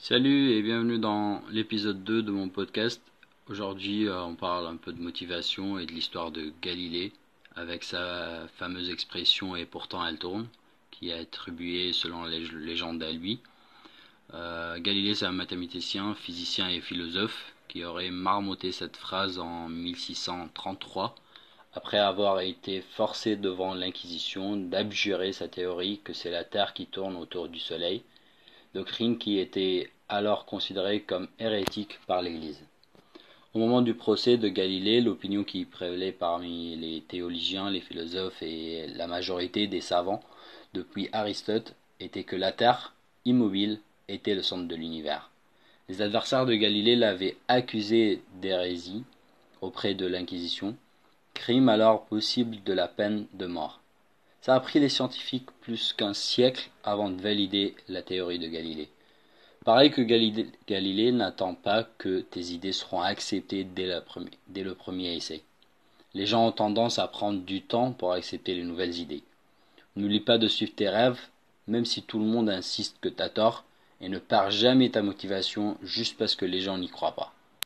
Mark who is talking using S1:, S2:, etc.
S1: Salut et bienvenue dans l'épisode 2 de mon podcast. Aujourd'hui, euh, on parle un peu de motivation et de l'histoire de Galilée avec sa fameuse expression et pourtant elle tourne qui est attribuée selon les légendes à lui. Euh, Galilée, c'est un mathématicien, physicien et philosophe qui aurait marmotté cette phrase en 1633 après avoir été forcé devant l'Inquisition d'abjurer sa théorie que c'est la Terre qui tourne autour du Soleil, doctrine qui était alors considérée comme hérétique par l'Église. Au moment du procès de Galilée, l'opinion qui prévalait parmi les théologiens, les philosophes et la majorité des savants depuis Aristote était que la Terre, immobile, était le centre de l'univers. Les adversaires de Galilée l'avaient accusé d'hérésie auprès de l'Inquisition, crime alors possible de la peine de mort. Ça a pris les scientifiques plus qu'un siècle avant de valider la théorie de Galilée. Pareil que Galilée, n'attend pas que tes idées seront acceptées dès, le premier essai. Les gens ont tendance à prendre du temps pour accepter les nouvelles idées. N'oublie pas de suivre tes rêves, même si tout le monde insiste que t'as tort, et ne perds jamais ta motivation juste parce que les gens n'y croient pas.